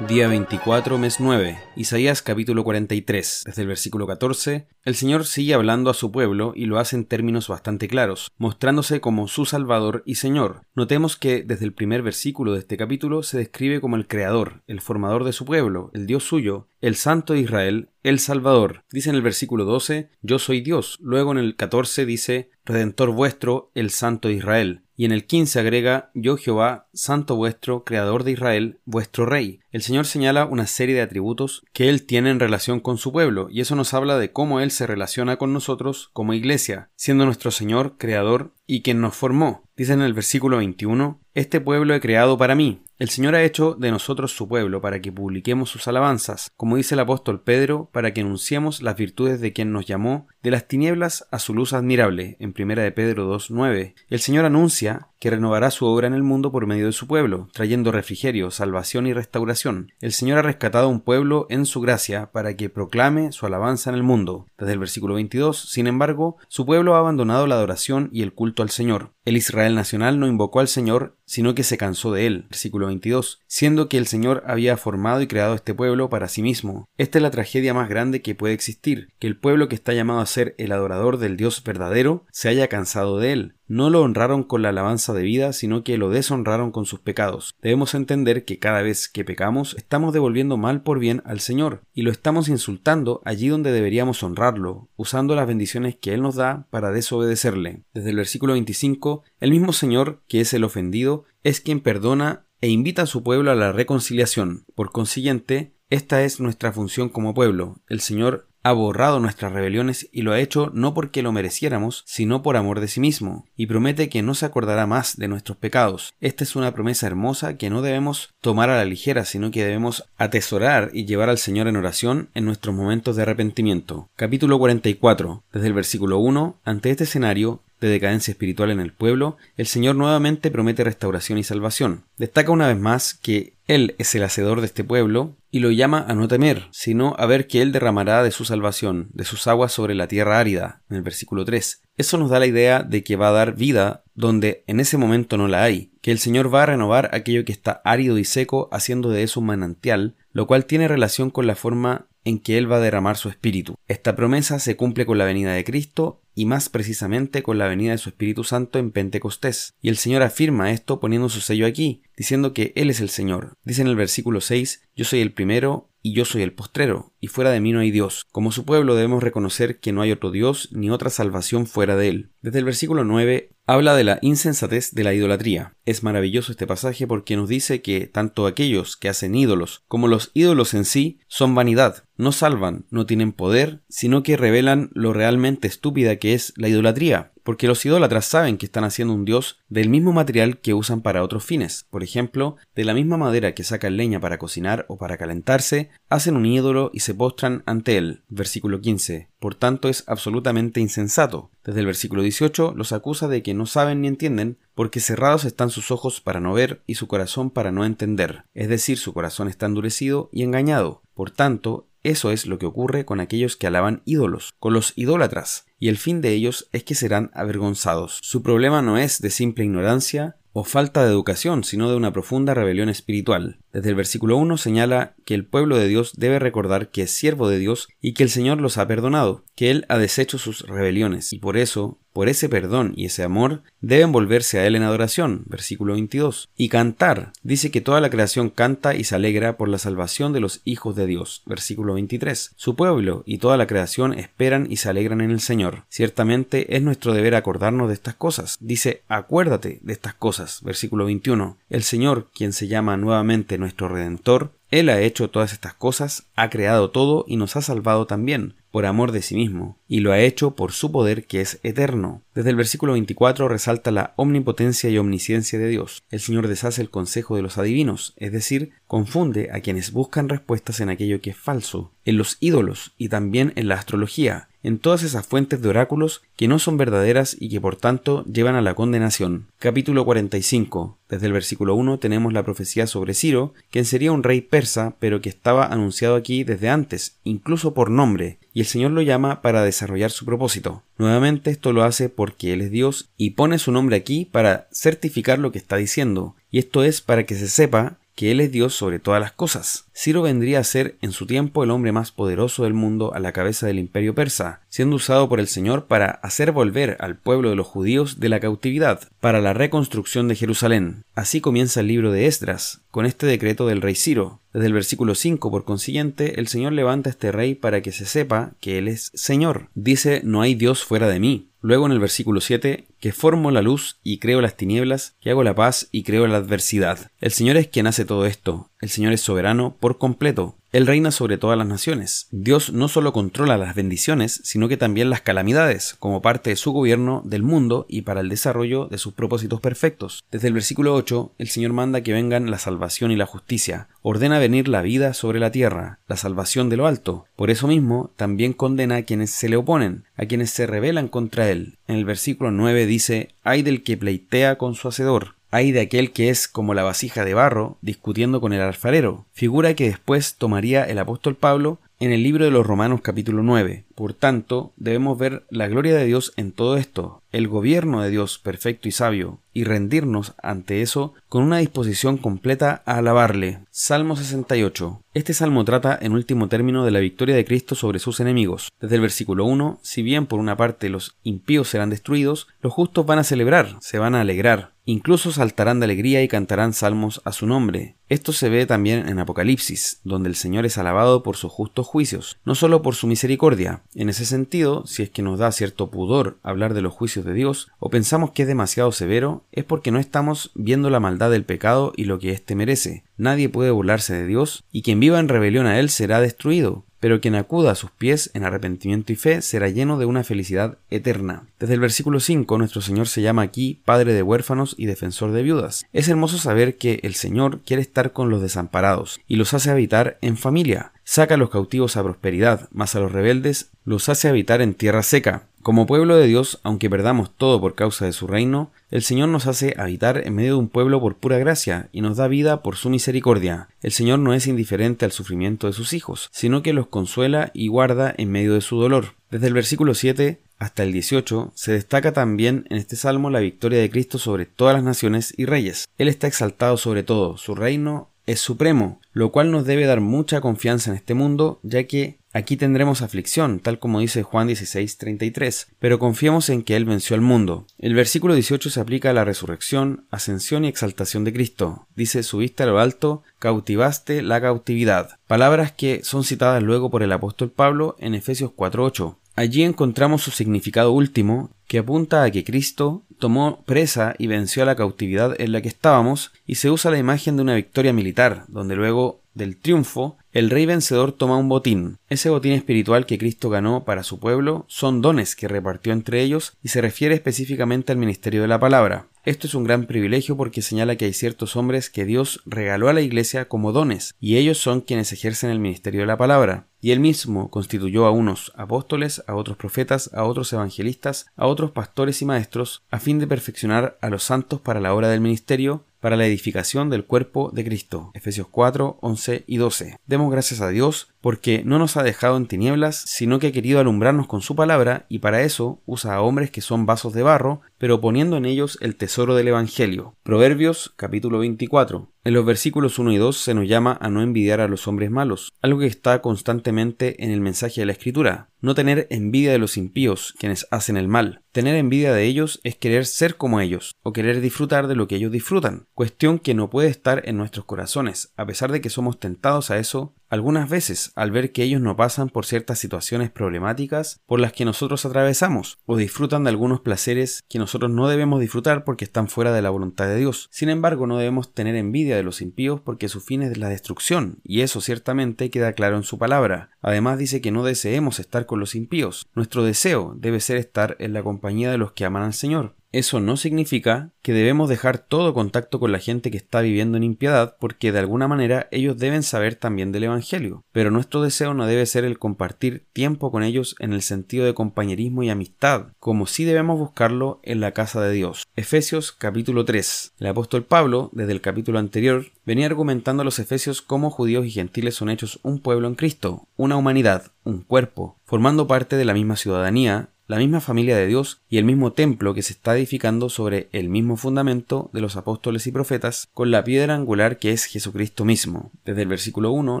Día 24, mes 9, Isaías capítulo 43. Desde el versículo 14, el Señor sigue hablando a su pueblo y lo hace en términos bastante claros, mostrándose como su Salvador y Señor. Notemos que desde el primer versículo de este capítulo se describe como el Creador, el formador de su pueblo, el Dios suyo, el Santo Israel, el Salvador. Dice en el versículo 12, Yo soy Dios. Luego en el 14 dice, Redentor vuestro, el Santo Israel. Y en el 15 agrega, Yo Jehová, Santo vuestro, Creador de Israel, vuestro Rey. El Señor señala una serie de atributos que Él tiene en relación con su pueblo, y eso nos habla de cómo Él se relaciona con nosotros como iglesia, siendo nuestro Señor, Creador y quien nos formó. Dice en el versículo 21, Este pueblo he creado para mí. El Señor ha hecho de nosotros su pueblo para que publiquemos sus alabanzas, como dice el apóstol Pedro, para que anunciemos las virtudes de quien nos llamó de las tinieblas a su luz admirable, en primera de Pedro 2.9. El Señor anuncia que renovará su obra en el mundo por medio de su pueblo, trayendo refrigerio, salvación y restauración. El Señor ha rescatado a un pueblo en su gracia para que proclame su alabanza en el mundo. Desde el versículo 22, sin embargo, su pueblo ha abandonado la adoración y el culto al Señor. El Israel nacional no invocó al Señor, sino que se cansó de él. Versículo 22. Siendo que el Señor había formado y creado este pueblo para sí mismo. Esta es la tragedia más grande que puede existir, que el pueblo que está llamado a ser el adorador del Dios verdadero se haya cansado de él no lo honraron con la alabanza de vida, sino que lo deshonraron con sus pecados. Debemos entender que cada vez que pecamos estamos devolviendo mal por bien al Señor, y lo estamos insultando allí donde deberíamos honrarlo, usando las bendiciones que Él nos da para desobedecerle. Desde el versículo 25, el mismo Señor, que es el ofendido, es quien perdona e invita a su pueblo a la reconciliación. Por consiguiente, esta es nuestra función como pueblo. El Señor ha borrado nuestras rebeliones y lo ha hecho no porque lo mereciéramos, sino por amor de sí mismo, y promete que no se acordará más de nuestros pecados. Esta es una promesa hermosa que no debemos tomar a la ligera, sino que debemos atesorar y llevar al Señor en oración en nuestros momentos de arrepentimiento. Capítulo 44. Desde el versículo 1, ante este escenario, de decadencia espiritual en el pueblo, el Señor nuevamente promete restauración y salvación. Destaca una vez más que Él es el hacedor de este pueblo y lo llama a no temer, sino a ver que Él derramará de su salvación, de sus aguas sobre la tierra árida, en el versículo 3. Eso nos da la idea de que va a dar vida donde en ese momento no la hay, que el Señor va a renovar aquello que está árido y seco, haciendo de eso un manantial, lo cual tiene relación con la forma en que Él va a derramar su espíritu. Esta promesa se cumple con la venida de Cristo y más precisamente con la venida de su Espíritu Santo en Pentecostés. Y el Señor afirma esto poniendo su sello aquí, diciendo que Él es el Señor. Dice en el versículo 6, Yo soy el primero y yo soy el postrero, y fuera de mí no hay Dios. Como su pueblo debemos reconocer que no hay otro Dios ni otra salvación fuera de Él. Desde el versículo 9 habla de la insensatez de la idolatría. Es maravilloso este pasaje porque nos dice que tanto aquellos que hacen ídolos como los ídolos en sí son vanidad, no salvan, no tienen poder, sino que revelan lo realmente estúpida que es la idolatría porque los idólatras saben que están haciendo un dios del mismo material que usan para otros fines. Por ejemplo, de la misma madera que sacan leña para cocinar o para calentarse, hacen un ídolo y se postran ante él. Versículo 15. Por tanto, es absolutamente insensato. Desde el versículo 18 los acusa de que no saben ni entienden, porque cerrados están sus ojos para no ver y su corazón para no entender. Es decir, su corazón está endurecido y engañado. Por tanto, eso es lo que ocurre con aquellos que alaban ídolos, con los idólatras, y el fin de ellos es que serán avergonzados. Su problema no es de simple ignorancia o falta de educación, sino de una profunda rebelión espiritual. Desde el versículo 1 señala que el pueblo de Dios debe recordar que es siervo de Dios y que el Señor los ha perdonado, que Él ha deshecho sus rebeliones, y por eso por ese perdón y ese amor, deben volverse a Él en adoración, versículo 22. Y cantar, dice que toda la creación canta y se alegra por la salvación de los hijos de Dios, versículo 23. Su pueblo y toda la creación esperan y se alegran en el Señor. Ciertamente es nuestro deber acordarnos de estas cosas. Dice, acuérdate de estas cosas, versículo 21. El Señor, quien se llama nuevamente nuestro Redentor, Él ha hecho todas estas cosas, ha creado todo y nos ha salvado también por amor de sí mismo, y lo ha hecho por su poder que es eterno. Desde el versículo 24 resalta la omnipotencia y omnisciencia de Dios. El Señor deshace el consejo de los adivinos, es decir, confunde a quienes buscan respuestas en aquello que es falso, en los ídolos y también en la astrología, en todas esas fuentes de oráculos que no son verdaderas y que por tanto llevan a la condenación. Capítulo 45. Desde el versículo 1 tenemos la profecía sobre Ciro, quien sería un rey persa, pero que estaba anunciado aquí desde antes, incluso por nombre, y el Señor lo llama para desarrollar su propósito. Nuevamente esto lo hace porque Él es Dios y pone su nombre aquí para certificar lo que está diciendo, y esto es para que se sepa que Él es Dios sobre todas las cosas. Ciro vendría a ser en su tiempo el hombre más poderoso del mundo a la cabeza del imperio persa, siendo usado por el Señor para hacer volver al pueblo de los judíos de la cautividad, para la reconstrucción de Jerusalén. Así comienza el libro de Esdras, con este decreto del rey Ciro. Desde el versículo 5, por consiguiente, el Señor levanta a este rey para que se sepa que Él es Señor. Dice, no hay Dios fuera de mí. Luego en el versículo 7, que formo la luz y creo las tinieblas, que hago la paz y creo la adversidad. El Señor es quien hace todo esto. El Señor es soberano por completo. Él reina sobre todas las naciones. Dios no solo controla las bendiciones, sino que también las calamidades, como parte de su gobierno del mundo y para el desarrollo de sus propósitos perfectos. Desde el versículo 8, el Señor manda que vengan la salvación y la justicia, ordena venir la vida sobre la tierra, la salvación de lo alto. Por eso mismo, también condena a quienes se le oponen, a quienes se rebelan contra él. En el versículo 9 dice, hay del que pleitea con su hacedor, hay de aquel que es como la vasija de barro discutiendo con el alfarero, figura que después tomaría el apóstol Pablo en el libro de los Romanos capítulo 9. Por tanto, debemos ver la gloria de Dios en todo esto, el gobierno de Dios perfecto y sabio, y rendirnos ante eso con una disposición completa a alabarle. Salmo 68. Este salmo trata en último término de la victoria de Cristo sobre sus enemigos. Desde el versículo 1, si bien por una parte los impíos serán destruidos, los justos van a celebrar, se van a alegrar, Incluso saltarán de alegría y cantarán salmos a su nombre. Esto se ve también en Apocalipsis, donde el Señor es alabado por sus justos juicios, no solo por su misericordia. En ese sentido, si es que nos da cierto pudor hablar de los juicios de Dios, o pensamos que es demasiado severo, es porque no estamos viendo la maldad del pecado y lo que éste merece. Nadie puede burlarse de Dios, y quien viva en rebelión a Él será destruido pero quien acuda a sus pies en arrepentimiento y fe será lleno de una felicidad eterna. Desde el versículo 5 nuestro Señor se llama aquí Padre de huérfanos y defensor de viudas. Es hermoso saber que el Señor quiere estar con los desamparados y los hace habitar en familia. Saca a los cautivos a prosperidad, mas a los rebeldes los hace habitar en tierra seca. Como pueblo de Dios, aunque perdamos todo por causa de su reino, el Señor nos hace habitar en medio de un pueblo por pura gracia y nos da vida por su misericordia. El Señor no es indiferente al sufrimiento de sus hijos, sino que los consuela y guarda en medio de su dolor. Desde el versículo 7 hasta el 18 se destaca también en este salmo la victoria de Cristo sobre todas las naciones y reyes. Él está exaltado sobre todo, su reino es supremo, lo cual nos debe dar mucha confianza en este mundo, ya que aquí tendremos aflicción, tal como dice Juan 16:33, pero confiemos en que Él venció al mundo. El versículo 18 se aplica a la resurrección, ascensión y exaltación de Cristo. Dice, subiste a lo alto, cautivaste la cautividad. Palabras que son citadas luego por el apóstol Pablo en Efesios 4:8. Allí encontramos su significado último, que apunta a que Cristo tomó presa y venció a la cautividad en la que estábamos, y se usa la imagen de una victoria militar, donde luego del triunfo, el rey vencedor toma un botín. Ese botín espiritual que Cristo ganó para su pueblo son dones que repartió entre ellos y se refiere específicamente al ministerio de la palabra. Esto es un gran privilegio porque señala que hay ciertos hombres que Dios regaló a la iglesia como dones, y ellos son quienes ejercen el ministerio de la palabra. Y él mismo constituyó a unos apóstoles, a otros profetas, a otros evangelistas, a otros pastores y maestros, a fin de perfeccionar a los santos para la obra del ministerio, para la edificación del cuerpo de Cristo. Efesios 4, 11 y 12. Demos gracias a Dios porque no nos ha dejado en tinieblas, sino que ha querido alumbrarnos con su palabra, y para eso usa a hombres que son vasos de barro, pero poniendo en ellos el tesoro del Evangelio. Proverbios capítulo 24. En los versículos 1 y 2 se nos llama a no envidiar a los hombres malos, algo que está constantemente en el mensaje de la Escritura. No tener envidia de los impíos, quienes hacen el mal. Tener envidia de ellos es querer ser como ellos, o querer disfrutar de lo que ellos disfrutan, cuestión que no puede estar en nuestros corazones, a pesar de que somos tentados a eso algunas veces al ver que ellos no pasan por ciertas situaciones problemáticas por las que nosotros atravesamos, o disfrutan de algunos placeres que nosotros no debemos disfrutar porque están fuera de la voluntad de Dios. Sin embargo, no debemos tener envidia de los impíos porque su fin es la destrucción, y eso ciertamente queda claro en su palabra. Además dice que no deseemos estar con los impíos. Nuestro deseo debe ser estar en la compañía de los que aman al Señor. Eso no significa que debemos dejar todo contacto con la gente que está viviendo en impiedad porque de alguna manera ellos deben saber también del Evangelio, pero nuestro deseo no debe ser el compartir tiempo con ellos en el sentido de compañerismo y amistad, como si debemos buscarlo en la casa de Dios. Efesios capítulo 3. El apóstol Pablo, desde el capítulo anterior, venía argumentando a los efesios cómo judíos y gentiles son hechos un pueblo en Cristo, una humanidad, un cuerpo, formando parte de la misma ciudadanía, la misma familia de Dios y el mismo templo que se está edificando sobre el mismo fundamento de los apóstoles y profetas con la piedra angular que es Jesucristo mismo. Desde el versículo 1,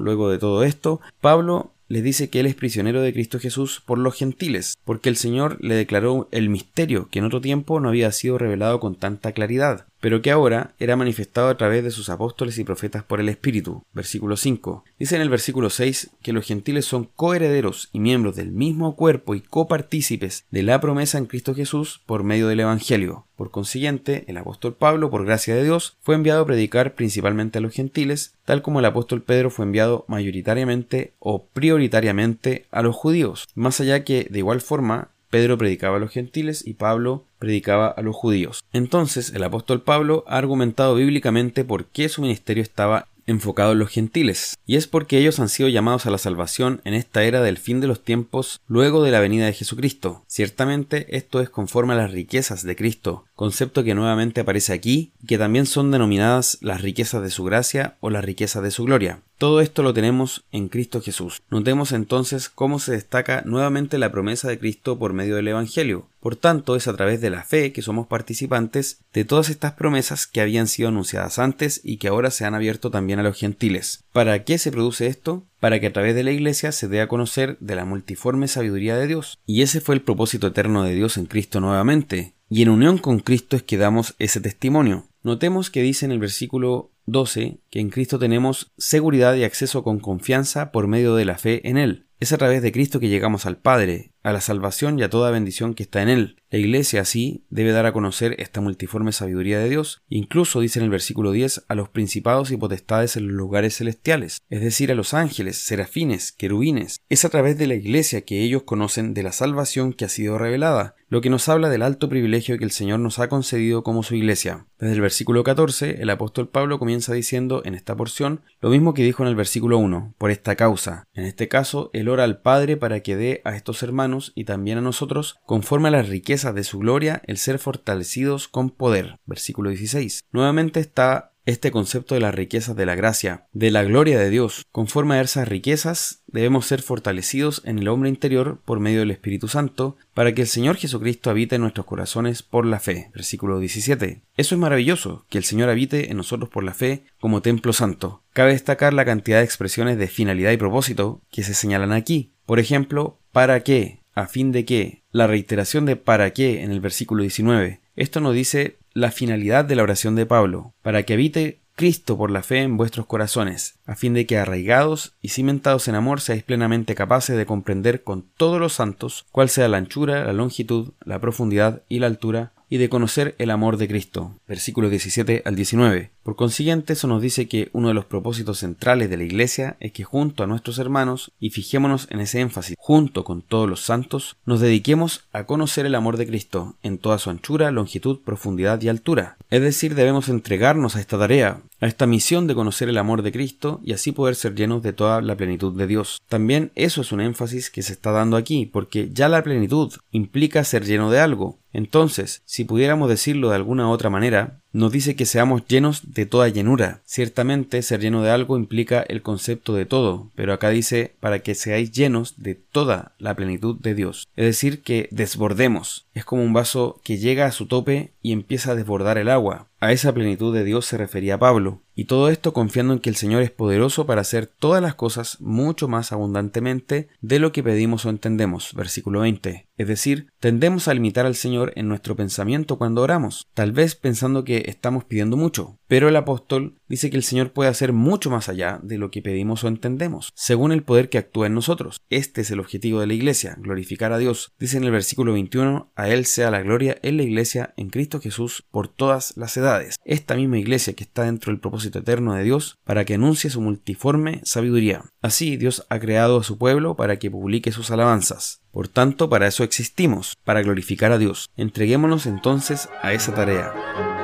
luego de todo esto, Pablo les dice que él es prisionero de Cristo Jesús por los gentiles, porque el Señor le declaró el misterio que en otro tiempo no había sido revelado con tanta claridad pero que ahora era manifestado a través de sus apóstoles y profetas por el Espíritu. Versículo 5. Dice en el versículo 6 que los gentiles son coherederos y miembros del mismo cuerpo y copartícipes de la promesa en Cristo Jesús por medio del Evangelio. Por consiguiente, el apóstol Pablo, por gracia de Dios, fue enviado a predicar principalmente a los gentiles, tal como el apóstol Pedro fue enviado mayoritariamente o prioritariamente a los judíos, más allá que, de igual forma, Pedro predicaba a los gentiles y Pablo predicaba a los judíos. Entonces el apóstol Pablo ha argumentado bíblicamente por qué su ministerio estaba enfocado en los gentiles, y es porque ellos han sido llamados a la salvación en esta era del fin de los tiempos luego de la venida de Jesucristo. Ciertamente esto es conforme a las riquezas de Cristo, concepto que nuevamente aparece aquí que también son denominadas las riquezas de su gracia o las riquezas de su gloria. Todo esto lo tenemos en Cristo Jesús. Notemos entonces cómo se destaca nuevamente la promesa de Cristo por medio del Evangelio. Por tanto, es a través de la fe que somos participantes de todas estas promesas que habían sido anunciadas antes y que ahora se han abierto también a los gentiles. ¿Para qué se produce esto? Para que a través de la Iglesia se dé a conocer de la multiforme sabiduría de Dios. Y ese fue el propósito eterno de Dios en Cristo nuevamente. Y en unión con Cristo es que damos ese testimonio. Notemos que dice en el versículo 12 que en Cristo tenemos seguridad y acceso con confianza por medio de la fe en Él. Es a través de Cristo que llegamos al Padre, a la salvación y a toda bendición que está en Él. La Iglesia así debe dar a conocer esta multiforme sabiduría de Dios, incluso dice en el versículo 10 a los principados y potestades en los lugares celestiales, es decir, a los ángeles, serafines, querubines. Es a través de la Iglesia que ellos conocen de la salvación que ha sido revelada, lo que nos habla del alto privilegio que el Señor nos ha concedido como su Iglesia. Desde el versículo 14, el apóstol Pablo comienza diciendo en esta porción lo mismo que dijo en el versículo 1, por esta causa. En este caso, al Padre para que dé a estos hermanos y también a nosotros, conforme a las riquezas de su gloria, el ser fortalecidos con poder. Versículo 16. Nuevamente está este concepto de las riquezas de la gracia, de la gloria de Dios. Conforme a esas riquezas, debemos ser fortalecidos en el hombre interior por medio del Espíritu Santo, para que el Señor Jesucristo habite en nuestros corazones por la fe. Versículo 17. Eso es maravilloso, que el Señor habite en nosotros por la fe como templo santo. Cabe destacar la cantidad de expresiones de finalidad y propósito que se señalan aquí. Por ejemplo, ¿para qué? ¿A fin de qué? La reiteración de ¿para qué? en el versículo 19. Esto nos dice la finalidad de la oración de Pablo, para que habite Cristo por la fe en vuestros corazones, a fin de que arraigados y cimentados en amor seáis plenamente capaces de comprender con todos los santos cuál sea la anchura, la longitud, la profundidad y la altura, y de conocer el amor de Cristo. Versículos 17 al 19. Por consiguiente, eso nos dice que uno de los propósitos centrales de la Iglesia es que junto a nuestros hermanos, y fijémonos en ese énfasis, junto con todos los santos, nos dediquemos a conocer el amor de Cristo en toda su anchura, longitud, profundidad y altura. Es decir, debemos entregarnos a esta tarea, a esta misión de conocer el amor de Cristo y así poder ser llenos de toda la plenitud de Dios. También eso es un énfasis que se está dando aquí, porque ya la plenitud implica ser lleno de algo. Entonces, si pudiéramos decirlo de alguna otra manera, nos dice que seamos llenos de toda llenura. Ciertamente ser lleno de algo implica el concepto de todo, pero acá dice para que seáis llenos de toda la plenitud de Dios. Es decir, que desbordemos. Es como un vaso que llega a su tope y empieza a desbordar el agua. A esa plenitud de Dios se refería Pablo, y todo esto confiando en que el Señor es poderoso para hacer todas las cosas mucho más abundantemente de lo que pedimos o entendemos. Versículo 20. Es decir, tendemos a limitar al Señor en nuestro pensamiento cuando oramos, tal vez pensando que estamos pidiendo mucho, pero el apóstol dice que el Señor puede hacer mucho más allá de lo que pedimos o entendemos, según el poder que actúa en nosotros. Este es el objetivo de la iglesia, glorificar a Dios. Dice en el versículo 21, a Él sea la gloria en la iglesia, en Cristo Jesús, por todas las edades Esta misma iglesia que está dentro del propósito eterno de Dios para que anuncie su multiforme sabiduría. Así Dios ha creado a su pueblo para que publique sus alabanzas. Por tanto, para eso existimos, para glorificar a Dios. Entreguémonos entonces a esa tarea.